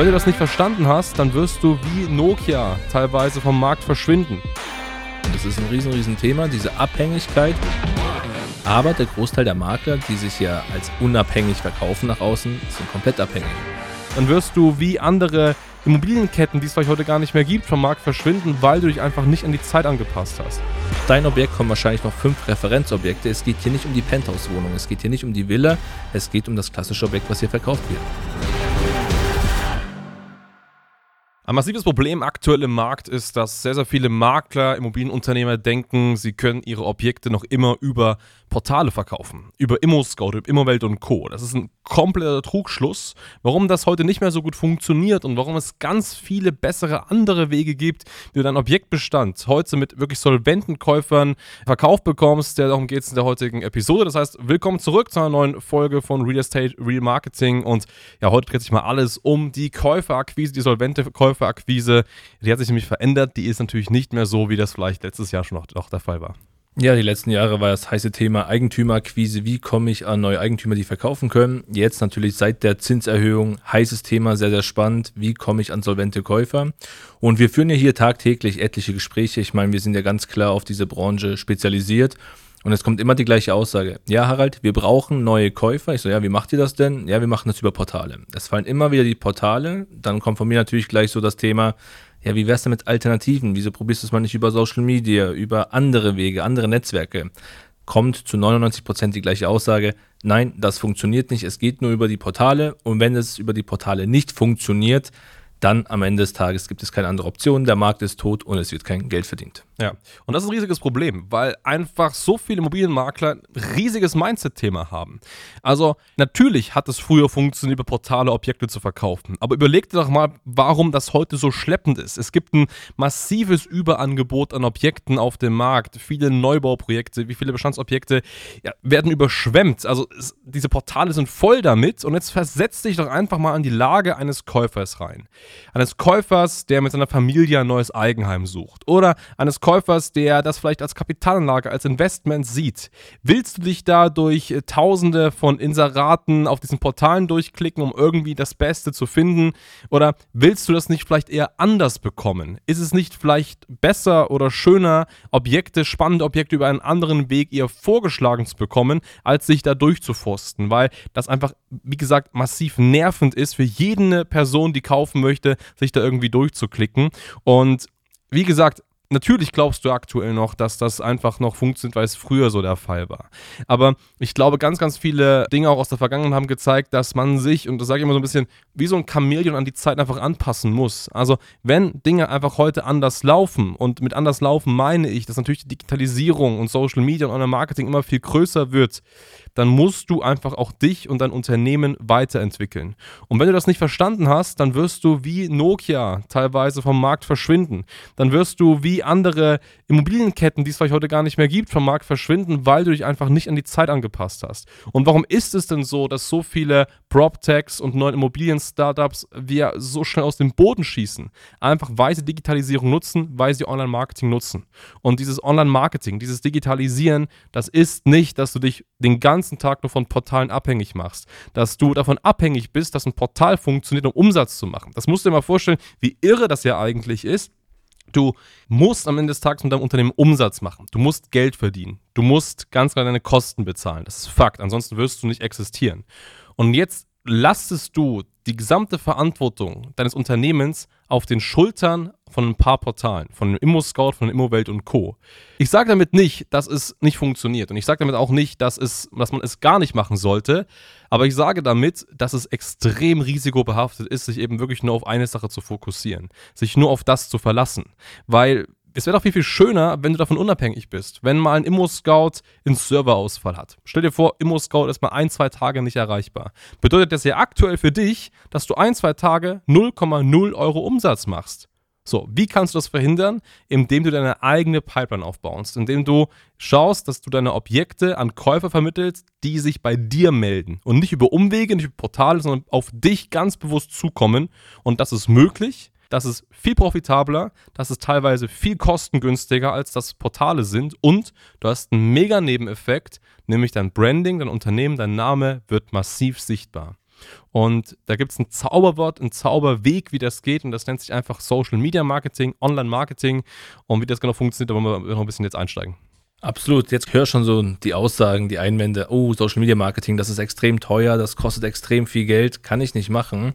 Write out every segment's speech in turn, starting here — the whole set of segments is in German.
wenn du das nicht verstanden hast, dann wirst du wie Nokia teilweise vom Markt verschwinden. Das ist ein riesen, riesen Thema, diese Abhängigkeit. Aber der Großteil der Makler, die sich ja als unabhängig verkaufen nach außen, sind komplett abhängig. Dann wirst du wie andere Immobilienketten, die es vielleicht heute gar nicht mehr gibt, vom Markt verschwinden, weil du dich einfach nicht an die Zeit angepasst hast. Dein Objekt kommen wahrscheinlich noch fünf Referenzobjekte. Es geht hier nicht um die Penthouse-Wohnung, es geht hier nicht um die Villa, es geht um das klassische Objekt, was hier verkauft wird. Ein massives Problem aktuell im Markt ist, dass sehr, sehr viele Makler, Immobilienunternehmer denken, sie können ihre Objekte noch immer über Portale verkaufen. Über ImmoScout, über Immowelt und Co. Das ist ein kompletter Trugschluss. Warum das heute nicht mehr so gut funktioniert und warum es ganz viele bessere andere Wege gibt, wie du deinen Objektbestand heute mit wirklich solventen Käufern verkauft bekommst. Darum geht es in der heutigen Episode. Das heißt, willkommen zurück zu einer neuen Folge von Real Estate Real Marketing. Und ja, heute dreht sich mal alles um die Käuferakquise, die solvente Käuferakquise. Die hat sich nämlich verändert. Die ist natürlich nicht mehr so, wie das vielleicht letztes Jahr schon noch, noch der Fall war. Ja, die letzten Jahre war das heiße Thema Eigentümerakquise. Wie komme ich an neue Eigentümer, die verkaufen können? Jetzt natürlich seit der Zinserhöhung heißes Thema, sehr, sehr spannend. Wie komme ich an solvente Käufer? Und wir führen ja hier tagtäglich etliche Gespräche. Ich meine, wir sind ja ganz klar auf diese Branche spezialisiert. Und es kommt immer die gleiche Aussage. Ja, Harald, wir brauchen neue Käufer. Ich so, ja, wie macht ihr das denn? Ja, wir machen das über Portale. Es fallen immer wieder die Portale. Dann kommt von mir natürlich gleich so das Thema, ja, wie wär's denn mit Alternativen? Wieso probierst du es mal nicht über Social Media, über andere Wege, andere Netzwerke? Kommt zu 99 Prozent die gleiche Aussage. Nein, das funktioniert nicht. Es geht nur über die Portale. Und wenn es über die Portale nicht funktioniert, dann am Ende des Tages gibt es keine andere Option, der Markt ist tot und es wird kein Geld verdient. Ja, und das ist ein riesiges Problem, weil einfach so viele Immobilienmakler ein riesiges Mindset-Thema haben. Also natürlich hat es früher funktioniert, über Portale Objekte zu verkaufen, aber überleg dir doch mal, warum das heute so schleppend ist. Es gibt ein massives Überangebot an Objekten auf dem Markt, viele Neubauprojekte, wie viele Bestandsobjekte ja, werden überschwemmt. Also es, diese Portale sind voll damit und jetzt versetz dich doch einfach mal an die Lage eines Käufers rein eines Käufers, der mit seiner Familie ein neues Eigenheim sucht oder eines Käufers, der das vielleicht als Kapitalanlage, als Investment sieht. Willst du dich da durch äh, tausende von Inseraten auf diesen Portalen durchklicken, um irgendwie das Beste zu finden? Oder willst du das nicht vielleicht eher anders bekommen? Ist es nicht vielleicht besser oder schöner, Objekte, spannende Objekte über einen anderen Weg eher vorgeschlagen zu bekommen, als sich da durchzuforsten? Weil das einfach, wie gesagt, massiv nervend ist für jede Person, die kaufen möchte möchte, sich da irgendwie durchzuklicken. Und wie gesagt, Natürlich glaubst du aktuell noch, dass das einfach noch funktioniert, weil es früher so der Fall war. Aber ich glaube, ganz, ganz viele Dinge auch aus der Vergangenheit haben gezeigt, dass man sich, und das sage ich immer so ein bisschen, wie so ein Chamäleon an die Zeit einfach anpassen muss. Also, wenn Dinge einfach heute anders laufen, und mit anders laufen meine ich, dass natürlich die Digitalisierung und Social Media und Online-Marketing immer viel größer wird, dann musst du einfach auch dich und dein Unternehmen weiterentwickeln. Und wenn du das nicht verstanden hast, dann wirst du wie Nokia teilweise vom Markt verschwinden. Dann wirst du wie andere Immobilienketten, die es vielleicht heute gar nicht mehr gibt, vom Markt verschwinden, weil du dich einfach nicht an die Zeit angepasst hast. Und warum ist es denn so, dass so viele PropTechs und neuen Immobilien-Startups wir so schnell aus dem Boden schießen? Einfach weil sie Digitalisierung nutzen, weil sie Online-Marketing nutzen. Und dieses Online-Marketing, dieses Digitalisieren, das ist nicht, dass du dich den ganzen Tag nur von Portalen abhängig machst. Dass du davon abhängig bist, dass ein Portal funktioniert, um Umsatz zu machen. Das musst du dir mal vorstellen, wie irre das ja eigentlich ist. Du musst am Ende des Tages mit deinem Unternehmen Umsatz machen. Du musst Geld verdienen. Du musst ganz klar deine Kosten bezahlen. Das ist Fakt. Ansonsten wirst du nicht existieren. Und jetzt lastest du die gesamte Verantwortung deines Unternehmens auf den Schultern von ein paar Portalen, von ImmoScout, von Immowelt und Co. Ich sage damit nicht, dass es nicht funktioniert und ich sage damit auch nicht, dass, es, dass man es gar nicht machen sollte, aber ich sage damit, dass es extrem risikobehaftet ist, sich eben wirklich nur auf eine Sache zu fokussieren, sich nur auf das zu verlassen, weil es wäre doch viel, viel schöner, wenn du davon unabhängig bist. Wenn mal ein Immo-Scout einen Serverausfall hat. Stell dir vor, Immo-Scout ist mal ein, zwei Tage nicht erreichbar. Bedeutet das ja aktuell für dich, dass du ein, zwei Tage 0,0 Euro Umsatz machst. So, wie kannst du das verhindern? Indem du deine eigene Pipeline aufbaust, indem du schaust, dass du deine Objekte an Käufer vermittelst, die sich bei dir melden und nicht über Umwege, nicht über Portale, sondern auf dich ganz bewusst zukommen. Und das ist möglich, das ist viel profitabler, das ist teilweise viel kostengünstiger, als das Portale sind und du hast einen mega Nebeneffekt, nämlich dein Branding, dein Unternehmen, dein Name wird massiv sichtbar. Und da gibt es ein Zauberwort, ein Zauberweg, wie das geht. Und das nennt sich einfach Social Media Marketing, Online Marketing. Und wie das genau funktioniert, da wollen wir noch ein bisschen jetzt einsteigen. Absolut. Jetzt höre schon so die Aussagen, die Einwände, oh, Social Media Marketing, das ist extrem teuer, das kostet extrem viel Geld, kann ich nicht machen.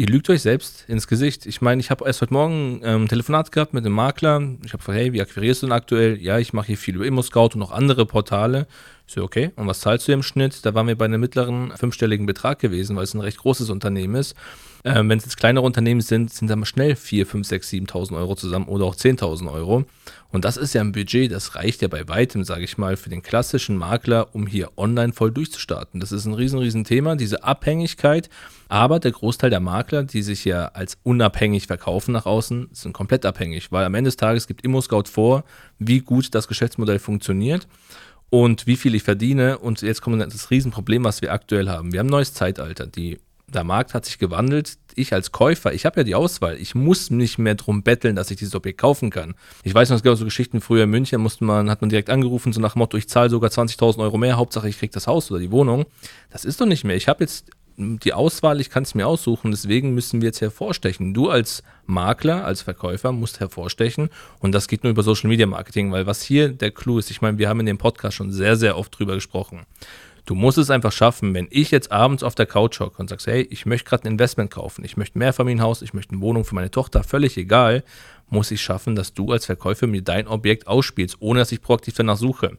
Ihr lügt euch selbst ins Gesicht. Ich meine, ich habe erst heute Morgen ähm, ein Telefonat gehabt mit einem Makler. Ich habe gefragt, hey, wie akquirierst du denn aktuell? Ja, ich mache hier viel über ImmoScout und noch andere Portale. Ich so, okay, und was zahlst du im Schnitt? Da waren wir bei einem mittleren fünfstelligen Betrag gewesen, weil es ein recht großes Unternehmen ist. Ähm, Wenn es jetzt kleinere Unternehmen sind, sind da mal schnell 4, 5, 6, 7.000 Euro zusammen oder auch 10.000 Euro. Und das ist ja ein Budget, das reicht ja bei weitem, sage ich mal, für den klassischen Makler, um hier online voll durchzustarten. Das ist ein riesen, riesen Thema, diese Abhängigkeit. Aber der Großteil der Makler, die sich ja als unabhängig verkaufen nach außen, sind komplett abhängig, weil am Ende des Tages gibt ImmoScout vor, wie gut das Geschäftsmodell funktioniert und wie viel ich verdiene. Und jetzt kommt das Riesenproblem, was wir aktuell haben. Wir haben ein neues Zeitalter. Die, der Markt hat sich gewandelt. Ich als Käufer, ich habe ja die Auswahl. Ich muss nicht mehr drum betteln, dass ich dieses Objekt kaufen kann. Ich weiß noch, es gab so Geschichten früher in München, musste man, hat man direkt angerufen, so nach dem Motto, ich zahle sogar 20.000 Euro mehr, Hauptsache ich kriege das Haus oder die Wohnung. Das ist doch nicht mehr. Ich habe jetzt die Auswahl, ich kann es mir aussuchen, deswegen müssen wir jetzt hervorstechen. Du als Makler, als Verkäufer musst hervorstechen und das geht nur über Social Media Marketing, weil was hier der Clou ist, ich meine, wir haben in dem Podcast schon sehr, sehr oft drüber gesprochen. Du musst es einfach schaffen, wenn ich jetzt abends auf der Couch hocke und sagst, hey, ich möchte gerade ein Investment kaufen, ich möchte ein Mehrfamilienhaus, ich möchte eine Wohnung für meine Tochter, völlig egal, muss ich schaffen, dass du als Verkäufer mir dein Objekt ausspielst, ohne dass ich proaktiv danach suche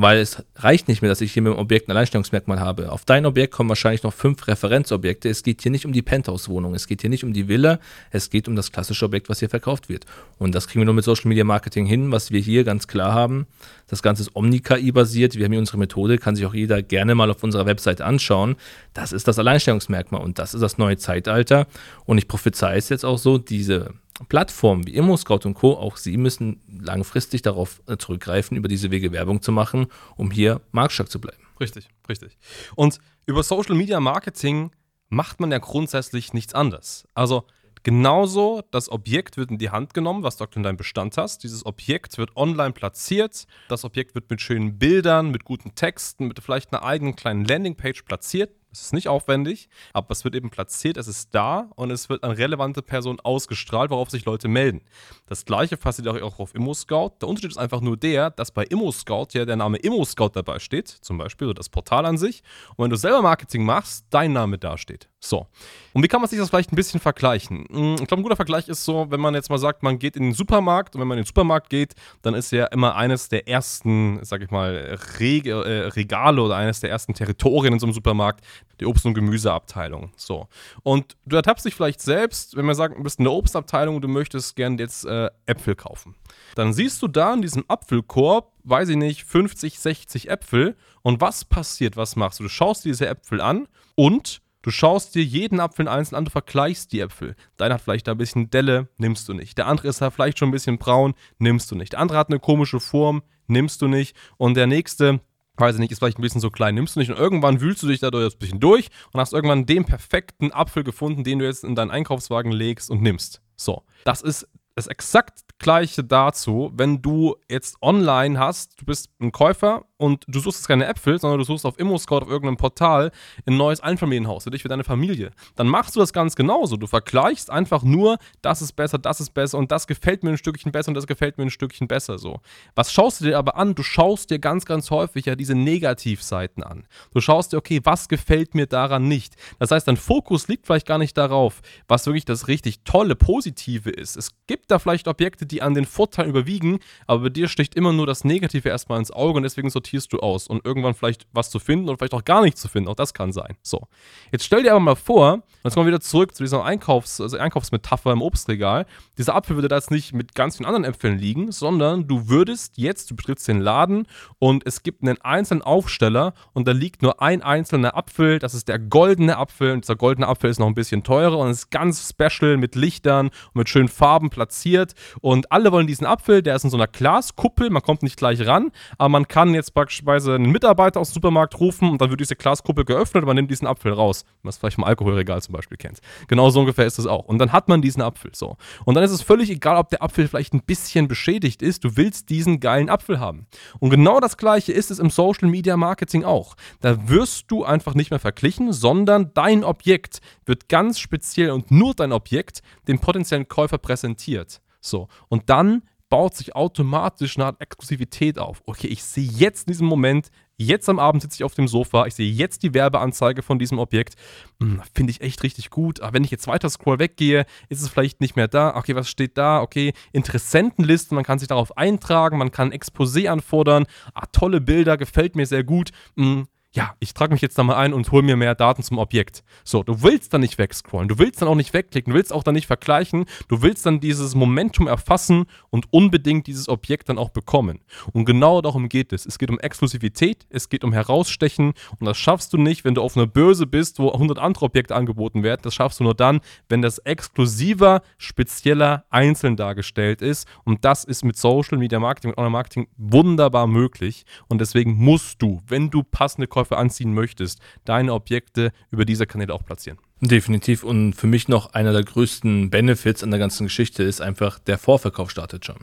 weil es reicht nicht mehr, dass ich hier mit dem Objekt ein Alleinstellungsmerkmal habe. Auf dein Objekt kommen wahrscheinlich noch fünf Referenzobjekte. Es geht hier nicht um die Penthouse-Wohnung, es geht hier nicht um die Villa, es geht um das klassische Objekt, was hier verkauft wird. Und das kriegen wir nur mit Social Media Marketing hin, was wir hier ganz klar haben. Das Ganze ist Omni-KI-basiert. Wir haben hier unsere Methode, kann sich auch jeder gerne mal auf unserer Webseite anschauen. Das ist das Alleinstellungsmerkmal und das ist das neue Zeitalter. Und ich prophezei es jetzt auch so, diese Plattformen wie ImmoScout und Co., auch sie müssen langfristig darauf äh, zurückgreifen, über diese Wege Werbung zu machen, um hier marktstark zu bleiben. Richtig, richtig. Und über Social Media Marketing macht man ja grundsätzlich nichts anderes. Also genauso, das Objekt wird in die Hand genommen, was du in deinem Bestand hast. Dieses Objekt wird online platziert. Das Objekt wird mit schönen Bildern, mit guten Texten, mit vielleicht einer eigenen kleinen Landingpage platziert. Es ist nicht aufwendig, aber es wird eben platziert, es ist da und es wird an relevante Personen ausgestrahlt, worauf sich Leute melden. Das gleiche passiert auch auf ImmoScout. Der Unterschied ist einfach nur der, dass bei ImmoScout ja der Name ImmoScout dabei steht, zum Beispiel, oder das Portal an sich. Und wenn du selber Marketing machst, dein Name dasteht. So. Und wie kann man sich das vielleicht ein bisschen vergleichen? Hm, ich glaube, ein guter Vergleich ist so, wenn man jetzt mal sagt, man geht in den Supermarkt und wenn man in den Supermarkt geht, dann ist ja immer eines der ersten, sag ich mal, Reg äh, Regale oder eines der ersten Territorien in so einem Supermarkt die Obst- und Gemüseabteilung. So. Und du ertappst dich vielleicht selbst, wenn man sagt, du bist in der Obstabteilung und du möchtest gerne jetzt äh, Äpfel kaufen. Dann siehst du da in diesem Apfelkorb, weiß ich nicht, 50, 60 Äpfel. Und was passiert? Was machst du? Du schaust dir diese Äpfel an und Du schaust dir jeden Apfel einzeln an, du vergleichst die Äpfel. Deiner hat vielleicht da ein bisschen Delle, nimmst du nicht. Der andere ist da vielleicht schon ein bisschen braun, nimmst du nicht. Der andere hat eine komische Form, nimmst du nicht. Und der nächste, weiß ich nicht, ist vielleicht ein bisschen so klein, nimmst du nicht. Und irgendwann wühlst du dich da ein bisschen durch und hast irgendwann den perfekten Apfel gefunden, den du jetzt in deinen Einkaufswagen legst und nimmst. So, das ist das exakt gleiche dazu, wenn du jetzt online hast, du bist ein Käufer und du suchst jetzt keine Äpfel, sondern du suchst auf ImmoScout auf irgendeinem Portal ein neues Einfamilienhaus für dich, für deine Familie. Dann machst du das ganz genauso. Du vergleichst einfach nur, das ist besser, das ist besser und das gefällt mir ein Stückchen besser und das gefällt mir ein Stückchen besser so. Was schaust du dir aber an? Du schaust dir ganz, ganz häufig ja diese Negativseiten an. Du schaust dir, okay, was gefällt mir daran nicht? Das heißt, dein Fokus liegt vielleicht gar nicht darauf, was wirklich das richtig tolle, positive ist. Es gibt da vielleicht Objekte, die an den Vorteilen überwiegen, aber bei dir sticht immer nur das Negative erstmal ins Auge und deswegen sortierst du aus und irgendwann vielleicht was zu finden und vielleicht auch gar nichts zu finden. Auch das kann sein. So. Jetzt stell dir aber mal vor, jetzt kommen wir wieder zurück zu dieser Einkaufs-, also Einkaufsmetapher im Obstregal. Dieser Apfel würde da jetzt nicht mit ganz vielen anderen Äpfeln liegen, sondern du würdest jetzt, du betrittst den Laden und es gibt einen einzelnen Aufsteller und da liegt nur ein einzelner Apfel. Das ist der goldene Apfel und dieser goldene Apfel ist noch ein bisschen teurer und ist ganz special mit Lichtern und mit schönen Farben platziert und alle wollen diesen Apfel, der ist in so einer Glaskuppel, man kommt nicht gleich ran, aber man kann jetzt beispielsweise einen Mitarbeiter aus dem Supermarkt rufen und dann wird diese Glaskuppel geöffnet und man nimmt diesen Apfel raus. Das ist vielleicht im Alkoholregal zum Beispiel kennt. Genau so ungefähr ist es auch. Und dann hat man diesen Apfel so. Und dann ist es völlig egal, ob der Apfel vielleicht ein bisschen beschädigt ist. Du willst diesen geilen Apfel haben. Und genau das gleiche ist es im Social Media Marketing auch. Da wirst du einfach nicht mehr verglichen, sondern dein Objekt wird ganz speziell und nur dein Objekt dem potenziellen Käufer präsentiert. So. Und dann baut sich automatisch eine Art Exklusivität auf. Okay, ich sehe jetzt in diesem Moment, jetzt am Abend sitze ich auf dem Sofa, ich sehe jetzt die Werbeanzeige von diesem Objekt. Hm, Finde ich echt richtig gut. Aber wenn ich jetzt weiter scroll weggehe, ist es vielleicht nicht mehr da. Okay, was steht da? Okay, Interessentenlisten, man kann sich darauf eintragen, man kann Exposé anfordern. Ah, tolle Bilder, gefällt mir sehr gut. Hm, ja, ich trage mich jetzt da mal ein und hole mir mehr Daten zum Objekt. So, du willst dann nicht wegscrollen, du willst dann auch nicht wegklicken, du willst auch dann nicht vergleichen, du willst dann dieses Momentum erfassen und unbedingt dieses Objekt dann auch bekommen. Und genau darum geht es. Es geht um Exklusivität, es geht um Herausstechen und das schaffst du nicht, wenn du auf einer Börse bist, wo 100 andere Objekte angeboten werden. Das schaffst du nur dann, wenn das exklusiver, spezieller, einzeln dargestellt ist. Und das ist mit Social Media Marketing, mit Online-Marketing wunderbar möglich. Und deswegen musst du, wenn du passende Verkäufer anziehen möchtest, deine Objekte über diese Kanäle auch platzieren. Definitiv. Und für mich noch einer der größten Benefits an der ganzen Geschichte ist einfach, der Vorverkauf startet schon.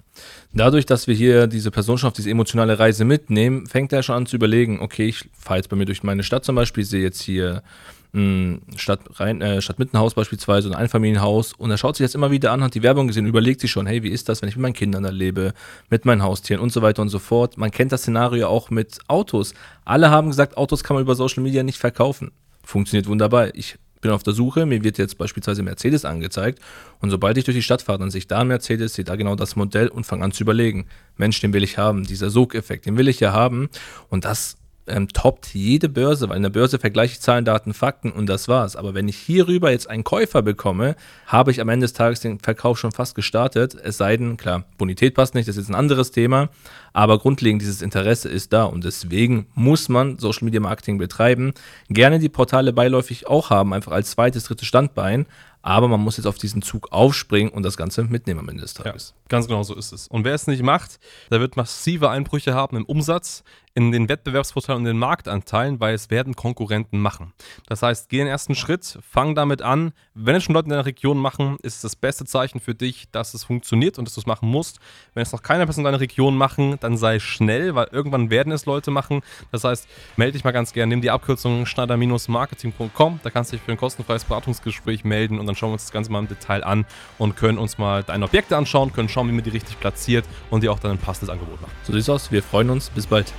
Dadurch, dass wir hier diese Person schon auf diese emotionale Reise mitnehmen, fängt er schon an zu überlegen, okay, ich fahre jetzt bei mir durch meine Stadt zum Beispiel, sehe jetzt hier Stadt, rein, äh, Stadtmittenhaus beispielsweise, ein Einfamilienhaus und er schaut sich das immer wieder an, hat die Werbung gesehen, überlegt sich schon, hey, wie ist das, wenn ich mit meinen Kindern da lebe, mit meinen Haustieren und so weiter und so fort. Man kennt das Szenario auch mit Autos. Alle haben gesagt, Autos kann man über Social Media nicht verkaufen. Funktioniert wunderbar. Ich bin auf der Suche, mir wird jetzt beispielsweise Mercedes angezeigt und sobald ich durch die Stadt fahre, dann sehe ich da einen Mercedes, sehe da genau das Modell und fange an zu überlegen, Mensch, den will ich haben, dieser Sogeffekt, den will ich ja haben und das ähm, toppt jede Börse, weil in der Börse vergleiche ich Zahlen, Daten, Fakten und das war's. Aber wenn ich hierüber jetzt einen Käufer bekomme, habe ich am Ende des Tages den Verkauf schon fast gestartet. Es sei denn, klar, Bonität passt nicht, das ist ein anderes Thema, aber grundlegend dieses Interesse ist da und deswegen muss man Social Media Marketing betreiben. Gerne die Portale beiläufig auch haben, einfach als zweites, drittes Standbein, aber man muss jetzt auf diesen Zug aufspringen und das Ganze mitnehmen am Ende des Tages. Ja, ganz genau so ist es. Und wer es nicht macht, der wird massive Einbrüche haben im Umsatz, in den Wettbewerbsvorteilen und den Marktanteilen, weil es werden Konkurrenten machen. Das heißt, geh den ersten Schritt, fang damit an. Wenn es schon Leute in deiner Region machen, ist das beste Zeichen für dich, dass es funktioniert und dass du es machen musst. Wenn es noch keine Person in deiner Region machen, dann sei schnell, weil irgendwann werden es Leute machen. Das heißt, melde dich mal ganz gerne, nimm die Abkürzung schneider-marketing.com, da kannst du dich für ein kostenfreies Beratungsgespräch melden und dann schauen wir uns das Ganze mal im Detail an und können uns mal deine Objekte anschauen, können schauen, wie man die richtig platziert und dir auch dann ein passendes Angebot machen. So sieht's aus. Wir freuen uns. Bis bald.